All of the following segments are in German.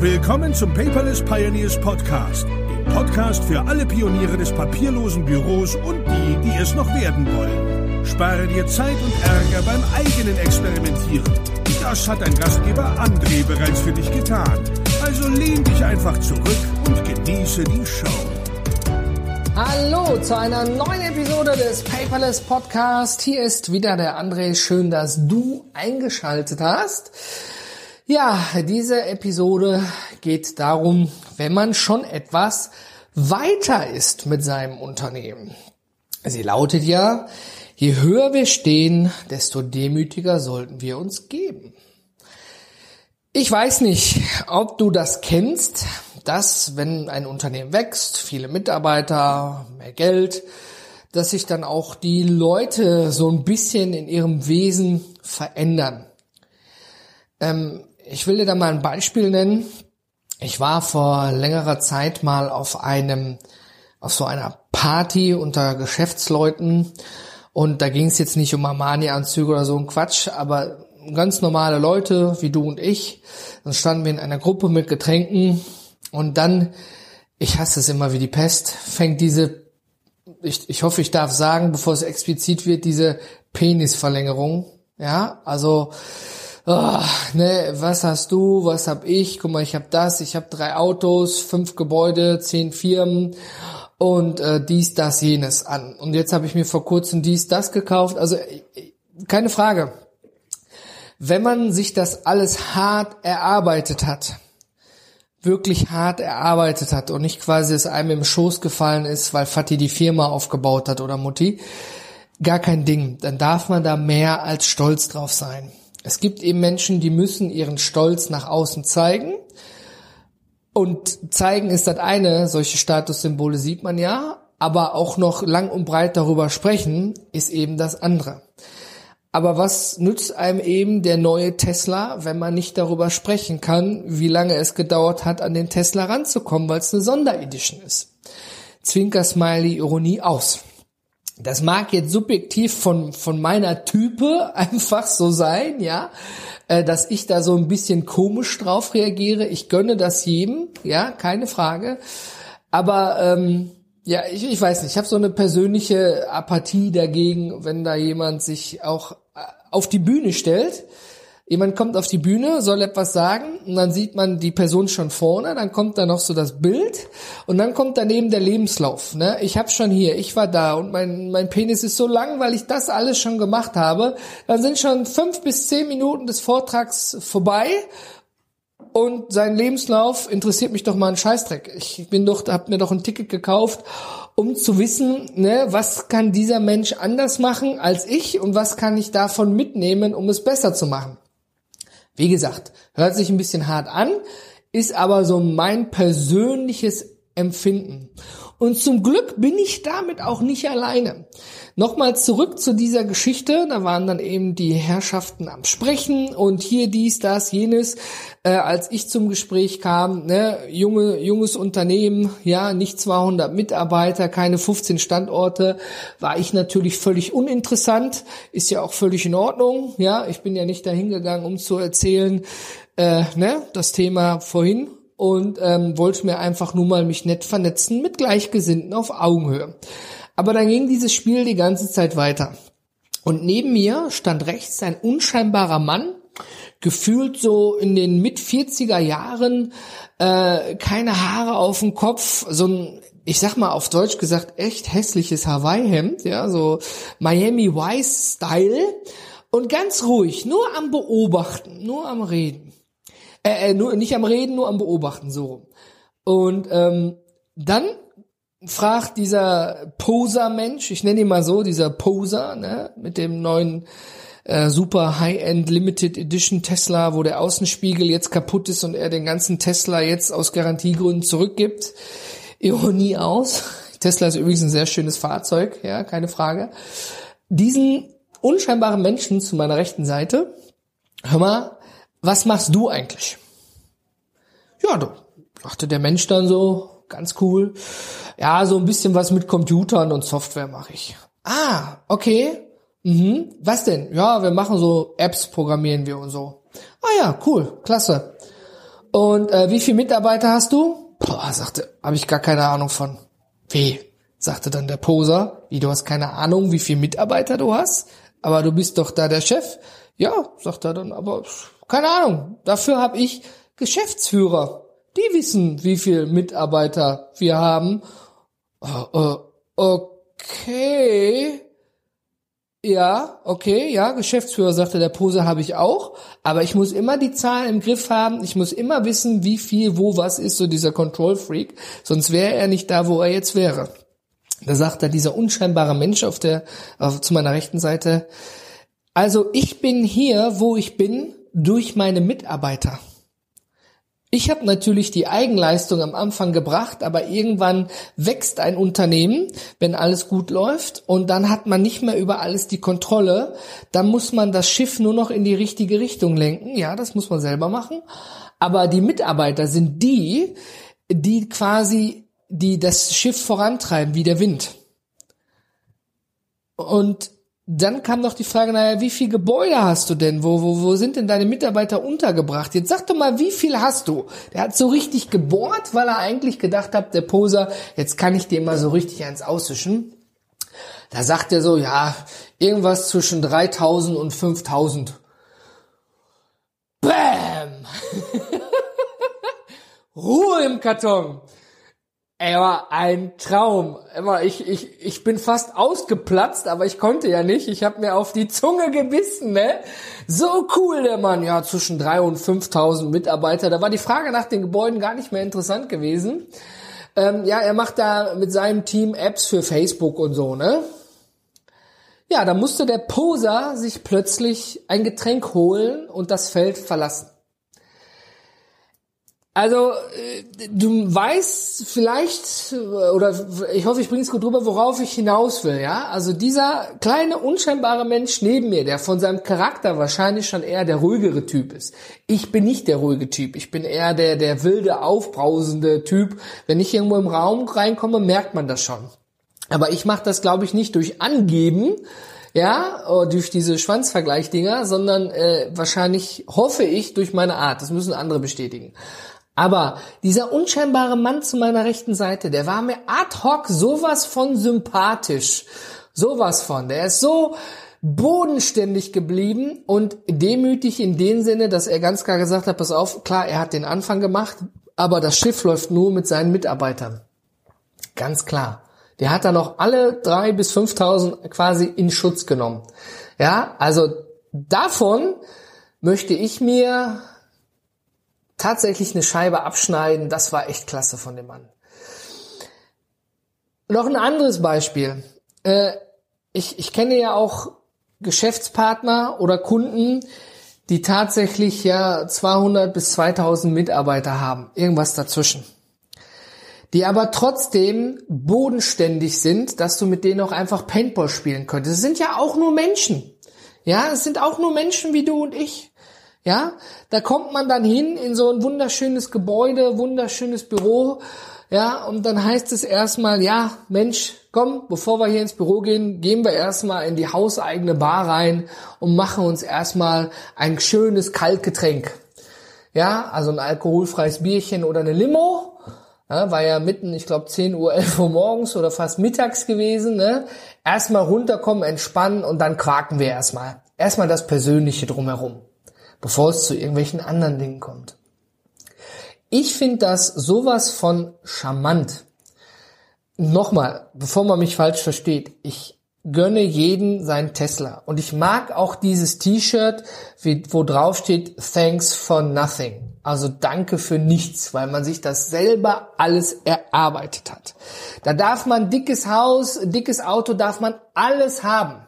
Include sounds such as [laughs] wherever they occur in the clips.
Willkommen zum Paperless Pioneers Podcast, dem Podcast für alle Pioniere des papierlosen Büros und die, die es noch werden wollen. Spare dir Zeit und Ärger beim eigenen Experimentieren. Das hat dein Gastgeber André bereits für dich getan. Also lehn dich einfach zurück und genieße die Show. Hallo zu einer neuen Episode des Paperless Podcast. Hier ist wieder der André. Schön, dass du eingeschaltet hast. Ja, diese Episode geht darum, wenn man schon etwas weiter ist mit seinem Unternehmen. Sie lautet ja, je höher wir stehen, desto demütiger sollten wir uns geben. Ich weiß nicht, ob du das kennst, dass wenn ein Unternehmen wächst, viele Mitarbeiter, mehr Geld, dass sich dann auch die Leute so ein bisschen in ihrem Wesen verändern. Ähm, ich will dir da mal ein Beispiel nennen. Ich war vor längerer Zeit mal auf einem, auf so einer Party unter Geschäftsleuten und da ging es jetzt nicht um Armani-Anzüge oder so ein Quatsch, aber ganz normale Leute wie du und ich. Dann standen wir in einer Gruppe mit Getränken und dann, ich hasse es immer wie die Pest, fängt diese, ich, ich hoffe, ich darf sagen, bevor es explizit wird, diese Penisverlängerung. Ja, also oh, ne, was hast du, was hab ich, guck mal, ich hab das, ich hab drei Autos, fünf Gebäude, zehn Firmen und äh, dies, das, jenes an. Und jetzt habe ich mir vor kurzem dies, das gekauft. Also keine Frage. Wenn man sich das alles hart erarbeitet hat, wirklich hart erarbeitet hat und nicht quasi es einem im Schoß gefallen ist, weil Fatih die Firma aufgebaut hat oder Mutti, gar kein Ding. Dann darf man da mehr als stolz drauf sein. Es gibt eben Menschen, die müssen ihren Stolz nach außen zeigen. Und zeigen ist das eine, solche Statussymbole sieht man ja, aber auch noch lang und breit darüber sprechen ist eben das andere. Aber was nützt einem eben der neue Tesla, wenn man nicht darüber sprechen kann, wie lange es gedauert hat, an den Tesla ranzukommen, weil es eine Sonderedition ist? Zwinker Smiley Ironie aus. Das mag jetzt subjektiv von, von meiner Type [laughs] einfach so sein, ja, äh, dass ich da so ein bisschen komisch drauf reagiere. Ich gönne das jedem, ja, keine Frage. Aber ähm, ja, ich, ich weiß nicht, ich habe so eine persönliche Apathie dagegen, wenn da jemand sich auch äh, auf die Bühne stellt Jemand kommt auf die Bühne, soll etwas sagen und dann sieht man die Person schon vorne, dann kommt da noch so das Bild und dann kommt daneben der Lebenslauf. Ne? Ich habe schon hier, ich war da und mein, mein Penis ist so lang, weil ich das alles schon gemacht habe. Dann sind schon fünf bis zehn Minuten des Vortrags vorbei und sein Lebenslauf interessiert mich doch mal ein Scheißdreck. Ich bin doch, hab mir doch ein Ticket gekauft, um zu wissen, ne, was kann dieser Mensch anders machen als ich und was kann ich davon mitnehmen, um es besser zu machen. Wie gesagt, hört sich ein bisschen hart an, ist aber so mein persönliches Empfinden. Und zum Glück bin ich damit auch nicht alleine. Nochmal zurück zu dieser Geschichte. Da waren dann eben die Herrschaften am Sprechen und hier dies, das, jenes. Äh, als ich zum Gespräch kam, ne, junge, junges Unternehmen, ja, nicht 200 Mitarbeiter, keine 15 Standorte, war ich natürlich völlig uninteressant. Ist ja auch völlig in Ordnung. Ja, ich bin ja nicht dahin gegangen, um zu erzählen, äh, ne, das Thema vorhin und ähm, wollte mir einfach nur mal mich nett vernetzen mit Gleichgesinnten auf Augenhöhe. Aber dann ging dieses Spiel die ganze Zeit weiter. Und neben mir stand rechts ein unscheinbarer Mann, gefühlt so in den mit 40er Jahren, äh, keine Haare auf dem Kopf, so ein ich sag mal auf Deutsch gesagt echt hässliches Hawaii-Hemd, ja, so Miami Vice Style und ganz ruhig, nur am Beobachten, nur am Reden. Äh, äh, nur, nicht am Reden, nur am Beobachten, so. Und ähm, dann fragt dieser Poser-Mensch, ich nenne ihn mal so, dieser Poser, ne, mit dem neuen äh, super High-End Limited Edition Tesla, wo der Außenspiegel jetzt kaputt ist und er den ganzen Tesla jetzt aus Garantiegründen zurückgibt. Ironie aus. Tesla ist übrigens ein sehr schönes Fahrzeug, ja, keine Frage. Diesen unscheinbaren Menschen zu meiner rechten Seite, hör mal, was machst du eigentlich? Ja, du, dachte der Mensch dann so, ganz cool. Ja, so ein bisschen was mit Computern und Software mache ich. Ah, okay. Mhm. Was denn? Ja, wir machen so Apps, programmieren wir und so. Ah ja, cool, klasse. Und äh, wie viele Mitarbeiter hast du? Boah, sagte, habe ich gar keine Ahnung von. Wie? sagte dann der Poser. Wie, du hast keine Ahnung, wie viele Mitarbeiter du hast? Aber du bist doch da der Chef. Ja, sagt er dann, aber keine Ahnung. Dafür habe ich Geschäftsführer. Die wissen, wie viele Mitarbeiter wir haben. Uh, okay. Ja, okay, ja, Geschäftsführer sagte der Pose habe ich auch, aber ich muss immer die Zahlen im Griff haben, ich muss immer wissen, wie viel, wo, was ist, so dieser Control Freak, sonst wäre er nicht da, wo er jetzt wäre. Da sagt er dieser unscheinbare Mensch auf der, auf, zu meiner rechten Seite, also ich bin hier, wo ich bin, durch meine Mitarbeiter. Ich habe natürlich die Eigenleistung am Anfang gebracht, aber irgendwann wächst ein Unternehmen, wenn alles gut läuft und dann hat man nicht mehr über alles die Kontrolle. Dann muss man das Schiff nur noch in die richtige Richtung lenken. Ja, das muss man selber machen. Aber die Mitarbeiter sind die, die quasi, die das Schiff vorantreiben wie der Wind. Und dann kam noch die Frage, naja, wie viel Gebäude hast du denn? Wo, wo, wo sind denn deine Mitarbeiter untergebracht? Jetzt sag doch mal, wie viel hast du? Der hat so richtig gebohrt, weil er eigentlich gedacht hat, der Poser, jetzt kann ich dir mal so richtig eins auswischen. Da sagt er so, ja, irgendwas zwischen 3000 und 5000. Bäm! [laughs] Ruhe im Karton. Er war ein Traum. Immer ich ich ich bin fast ausgeplatzt, aber ich konnte ja nicht. Ich habe mir auf die Zunge gebissen, ne? So cool der Mann. Ja, zwischen drei und 5000 Mitarbeiter. Da war die Frage nach den Gebäuden gar nicht mehr interessant gewesen. Ähm, ja, er macht da mit seinem Team Apps für Facebook und so, ne? Ja, da musste der Poser sich plötzlich ein Getränk holen und das Feld verlassen. Also, äh, du weißt vielleicht, oder ich hoffe, ich bringe es gut drüber, worauf ich hinaus will, ja? Also dieser kleine, unscheinbare Mensch neben mir, der von seinem Charakter wahrscheinlich schon eher der ruhigere Typ ist. Ich bin nicht der ruhige Typ. Ich bin eher der, der wilde, aufbrausende Typ. Wenn ich irgendwo im Raum reinkomme, merkt man das schon. Aber ich mache das, glaube ich, nicht durch Angeben, ja, durch diese Schwanzvergleichdinger, sondern äh, wahrscheinlich hoffe ich durch meine Art. Das müssen andere bestätigen. Aber dieser unscheinbare Mann zu meiner rechten Seite, der war mir ad hoc sowas von sympathisch. Sowas von. Der ist so bodenständig geblieben und demütig in dem Sinne, dass er ganz klar gesagt hat, pass auf, klar, er hat den Anfang gemacht, aber das Schiff läuft nur mit seinen Mitarbeitern. Ganz klar. Der hat dann noch alle drei bis 5.000 quasi in Schutz genommen. Ja, also davon möchte ich mir tatsächlich eine Scheibe abschneiden, das war echt klasse von dem Mann. Noch ein anderes Beispiel. Äh, ich, ich kenne ja auch Geschäftspartner oder Kunden, die tatsächlich ja 200 bis 2000 Mitarbeiter haben, irgendwas dazwischen. Die aber trotzdem bodenständig sind, dass du mit denen auch einfach Paintball spielen könntest. Es sind ja auch nur Menschen. Ja, es sind auch nur Menschen wie du und ich. Ja, da kommt man dann hin in so ein wunderschönes Gebäude, wunderschönes Büro. Ja, und dann heißt es erstmal, ja, Mensch, komm, bevor wir hier ins Büro gehen, gehen wir erstmal in die hauseigene Bar rein und machen uns erstmal ein schönes Kaltgetränk. Ja, also ein alkoholfreies Bierchen oder eine Limo. Ja, war ja mitten, ich glaube 10 Uhr, [laughs] 11 Uhr morgens oder fast mittags gewesen. Ne? Erstmal runterkommen, entspannen und dann quaken wir erstmal. Erstmal das Persönliche drumherum bevor es zu irgendwelchen anderen Dingen kommt. Ich finde das sowas von charmant. Nochmal, bevor man mich falsch versteht, ich gönne jeden sein Tesla. Und ich mag auch dieses T-Shirt, wo drauf steht, thanks for nothing. Also danke für nichts, weil man sich das selber alles erarbeitet hat. Da darf man dickes Haus, dickes Auto, darf man alles haben.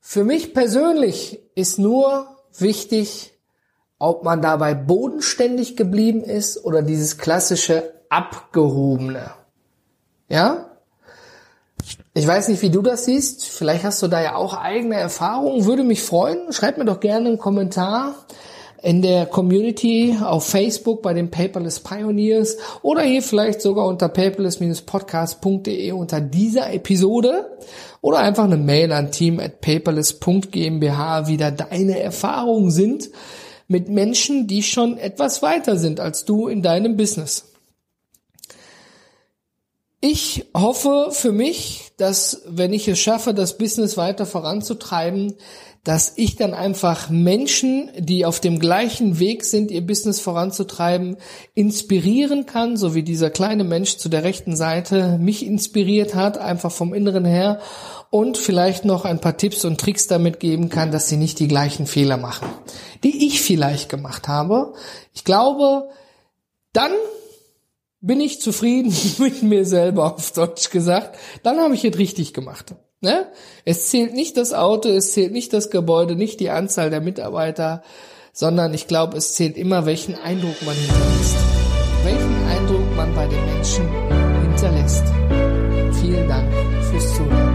Für mich persönlich ist nur wichtig, ob man dabei bodenständig geblieben ist oder dieses klassische abgehobene. Ja? Ich weiß nicht, wie du das siehst. Vielleicht hast du da ja auch eigene Erfahrungen. Würde mich freuen. Schreib mir doch gerne einen Kommentar in der Community auf Facebook bei den Paperless Pioneers oder hier vielleicht sogar unter paperless-podcast.de unter dieser Episode oder einfach eine Mail an team at paperless.gmbh, wie da deine Erfahrungen sind mit Menschen, die schon etwas weiter sind als du in deinem Business. Ich hoffe für mich, dass wenn ich es schaffe, das Business weiter voranzutreiben, dass ich dann einfach Menschen, die auf dem gleichen Weg sind, ihr Business voranzutreiben, inspirieren kann, so wie dieser kleine Mensch zu der rechten Seite mich inspiriert hat, einfach vom Inneren her und vielleicht noch ein paar Tipps und Tricks damit geben kann, dass sie nicht die gleichen Fehler machen, die ich vielleicht gemacht habe. Ich glaube, dann bin ich zufrieden [laughs] mit mir selber, auf Deutsch gesagt. Dann habe ich es richtig gemacht. Ne? Es zählt nicht das Auto, es zählt nicht das Gebäude, nicht die Anzahl der Mitarbeiter, sondern ich glaube, es zählt immer, welchen Eindruck man hinterlässt. Welchen Eindruck man bei den Menschen hinterlässt. Vielen Dank fürs Zuhören.